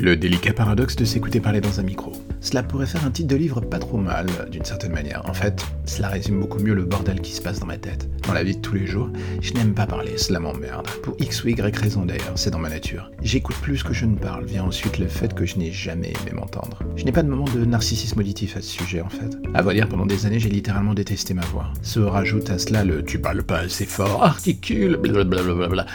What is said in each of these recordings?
Le délicat paradoxe de s'écouter parler dans un micro. Cela pourrait faire un titre de livre pas trop mal, d'une certaine manière. En fait, cela résume beaucoup mieux le bordel qui se passe dans ma tête. Dans la vie de tous les jours, je n'aime pas parler, cela m'emmerde. Pour X ou Y raison d'ailleurs, c'est dans ma nature. J'écoute plus que je ne parle, vient ensuite le fait que je n'ai jamais aimé m'entendre. Je n'ai pas de moment de narcissisme auditif à ce sujet en fait. À vrai dire, pendant des années, j'ai littéralement détesté ma voix. Se rajoute à cela le tu parles pas assez fort, articule, blablabla.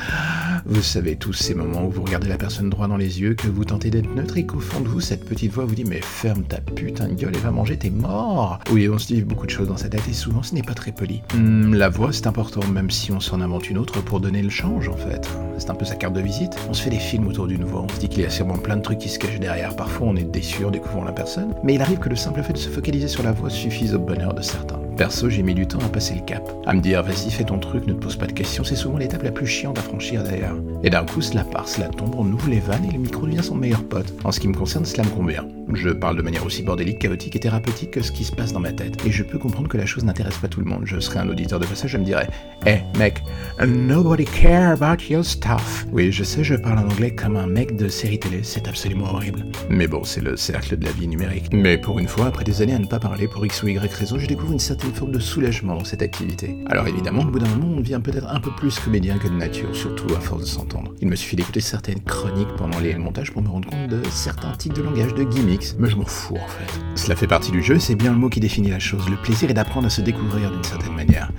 Vous savez tous ces moments où vous regardez la personne droit dans les yeux, que vous tentez d'être neutre et qu'au fond de vous, cette petite voix vous dit Mais ferme ta putain de gueule et va manger, t'es mort Oui, on se dit beaucoup de choses dans sa tête et souvent ce n'est pas très poli. Hmm, la voix important, même si on s'en invente une autre pour donner le change en fait. C'est un peu sa carte de visite. On se fait des films autour d'une voix, on se dit qu'il y a sûrement plein de trucs qui se cachent derrière. Parfois on est déçu en découvrant la personne, mais il arrive que le simple fait de se focaliser sur la voix suffise au bonheur de certains. Perso, j'ai mis du temps à passer le cap. À me dire, vas-y, fais ton truc, ne te pose pas de questions, c'est souvent l'étape la plus chiante à franchir d'ailleurs. Et d'un coup, cela part, cela tombe, on ouvre les vannes et le micro devient son meilleur pote. En ce qui me concerne, cela me convient. Je parle de manière aussi bordélique, chaotique et thérapeutique que ce qui se passe dans ma tête. Et je peux comprendre que la chose n'intéresse pas tout le monde. Je serais un auditeur de passage, je me dirais, Eh, mec, nobody care about your stuff. Oui, je sais, je parle en anglais comme un mec de série télé, c'est absolument horrible. Mais bon, c'est le cercle de la vie numérique. Mais pour une fois, après des années à ne pas parler pour X ou Y raison, je découvre une certaine forme de soulagement dans cette activité. Alors évidemment, au bout d'un moment, on devient peut-être un peu plus comédien que de nature, surtout à force de s'entendre. Il me suffit d'écouter certaines chroniques pendant les montages pour me rendre compte de certains tics de langage de gimmicks, mais je m'en fous en fait. Cela fait partie du jeu, c'est bien le mot qui définit la chose. Le plaisir est d'apprendre à se découvrir d'une certaine manière.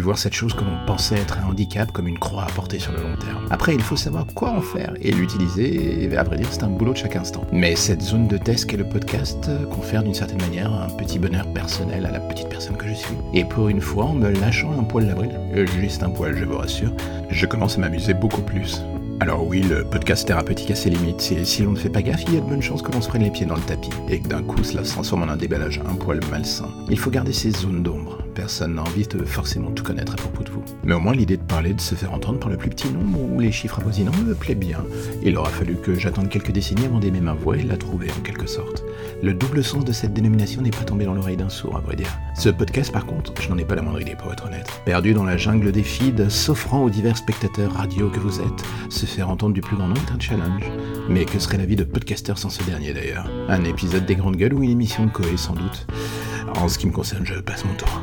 Voir cette chose que l'on pensait être un handicap comme une croix à porter sur le long terme. Après, il faut savoir quoi en faire et l'utiliser, et à vrai dire, c'est un boulot de chaque instant. Mais cette zone de test qu'est le podcast confère d'une certaine manière un petit bonheur personnel à la petite personne que je suis. Et pour une fois, en me lâchant un poil d'avril, euh, juste un poil, je vous rassure, je commence à m'amuser beaucoup plus. Alors oui, le podcast thérapeutique a ses limites, et si l'on ne fait pas gaffe, il y a de bonnes chances que l'on se prenne les pieds dans le tapis, et que d'un coup cela se transforme en un déballage un poil malsain. Il faut garder ces zones d'ombre. Personne n'a envie de forcément tout connaître à propos de vous. Mais au moins l'idée de parler, de se faire entendre par le plus petit nombre ou les chiffres avoisinants me plaît bien. Il aura fallu que j'attende quelques décennies avant d'aimer ma voix et la trouver en quelque sorte. Le double sens de cette dénomination n'est pas tombé dans l'oreille d'un sourd, à vrai dire. Ce podcast, par contre, je n'en ai pas la moindre idée pour être honnête. Perdu dans la jungle des feeds, s'offrant aux divers spectateurs radio que vous êtes, se faire entendre du plus grand nombre est un challenge. Mais que serait la vie de podcaster sans ce dernier d'ailleurs? Un épisode des grandes gueules ou une émission de Coé sans doute? En ce qui me concerne, je passe mon tour.